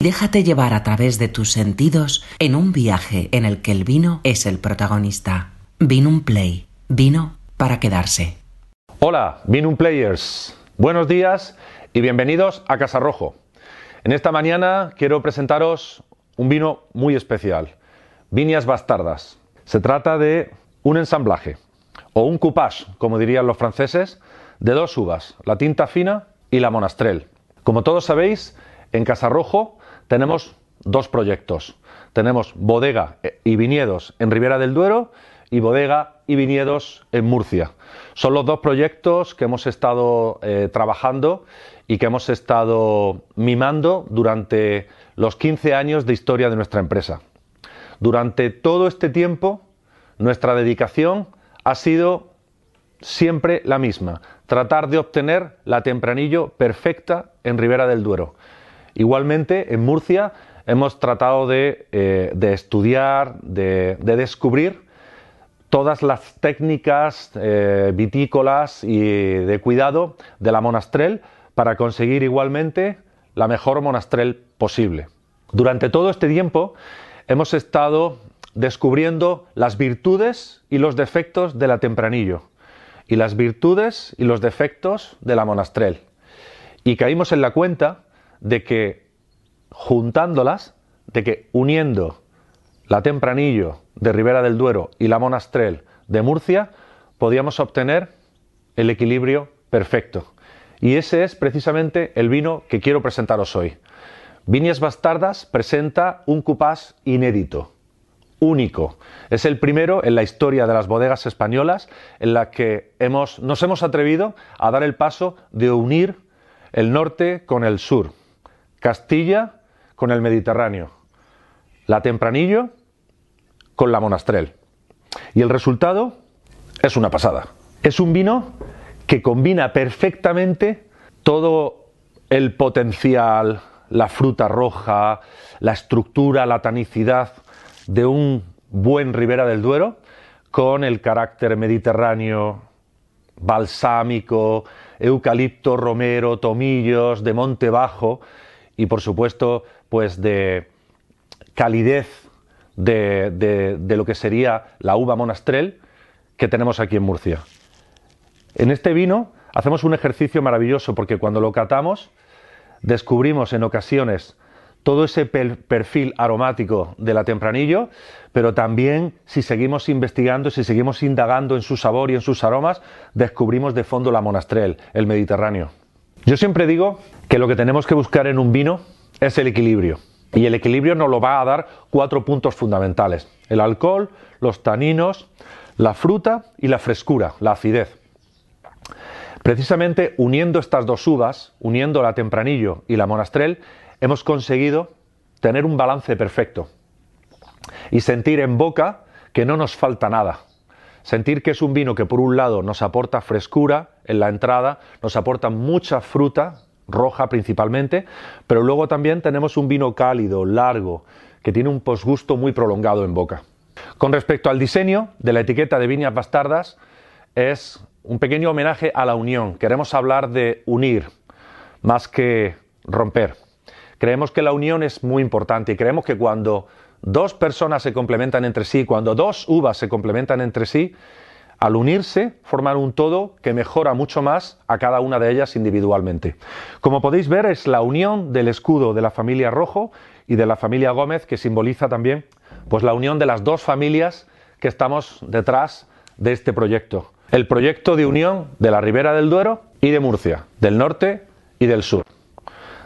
Déjate llevar a través de tus sentidos en un viaje en el que el vino es el protagonista. Vino Play. Vino para quedarse. Hola, Vinum Players. Buenos días y bienvenidos a Casa Rojo. En esta mañana quiero presentaros un vino muy especial, Viñas Bastardas. Se trata de un ensamblaje o un coupage, como dirían los franceses, de dos uvas, la tinta fina y la monastrel. Como todos sabéis, en Casarrojo tenemos dos proyectos. Tenemos bodega y viñedos en Ribera del Duero y bodega y viñedos en Murcia. Son los dos proyectos que hemos estado eh, trabajando y que hemos estado mimando durante los 15 años de historia de nuestra empresa. Durante todo este tiempo, nuestra dedicación ha sido siempre la misma, tratar de obtener la tempranillo perfecta en Ribera del Duero. Igualmente, en Murcia hemos tratado de, eh, estudiar, de, descubrir todas las técnicas eh, vitícolas y de cuidado de la monastrel para conseguir igualmente la mejor monastrel posible. Durante todo este tiempo hemos estado descubriendo las virtudes y los defectos de la tempranillo y las virtudes y los defectos de la monastrel. Y caímos en la cuenta de que juntándolas, de que uniendo la tempranillo de Ribera del Duero y la monastrel de Murcia, podíamos obtener el equilibrio perfecto. Y ese es precisamente el vino que quiero presentaros hoy. Viñas Bastardas presenta un cupás inédito, único. Es el primero en la historia de las bodegas españolas en la que hemos, nos hemos atrevido a dar el paso de unir el norte con el sur, Castilla con el Mediterráneo, la Tempranillo con la Monastrel. Y el resultado es una pasada. Es un vino que combina perfectamente todo el potencial, la fruta roja, la estructura, la tanicidad de un buen Ribera del Duero con el carácter mediterráneo, balsámico, eucalipto, romero, tomillos, de monte bajo y por supuesto pues de calidez de, de, lo que sería la uva monastrel que tenemos aquí en Murcia. En este vino hacemos un ejercicio maravilloso porque cuando lo catamos descubrimos en ocasiones todo ese perfil aromático de la tempranillo, pero también si seguimos investigando, si seguimos indagando en su sabor y en sus aromas, descubrimos de fondo la monastrel, el Mediterráneo. Yo siempre digo que lo que tenemos que buscar en un vino es el equilibrio. Y el equilibrio nos lo va a dar cuatro puntos fundamentales. El alcohol, los taninos, la fruta y la frescura, la acidez. Precisamente uniendo estas dos uvas, uniendo la tempranillo y la monastrel, hemos conseguido tener un balance perfecto y sentir en boca que no nos falta nada. Sentir que es un vino que por un lado nos aporta frescura en la entrada, nos aporta mucha fruta, roja principalmente, pero luego también tenemos un vino cálido, largo, que tiene un posgusto muy prolongado en boca. Con respecto al diseño de la etiqueta de Viñas Bastardas, es un pequeño homenaje a la unión. Queremos hablar de unir más que romper. Creemos que la unión es muy importante y creemos que cuando dos personas se complementan entre sí, cuando dos uvas se complementan entre sí, al unirse forman un todo que mejora mucho más a cada una de ellas individualmente. Como podéis ver, es la unión del escudo de la familia Rojo y de la familia Gómez que simboliza también pues la unión de las dos familias que estamos detrás de este proyecto. El proyecto de unión de la Ribera del Duero y de Murcia, del norte y del sur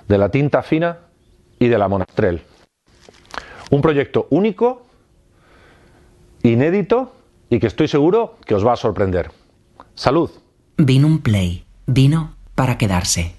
de la tinta fina y de la monastrel. Un proyecto único, inédito y que estoy seguro que os va a sorprender. Salud. Vino un play. Vino para quedarse.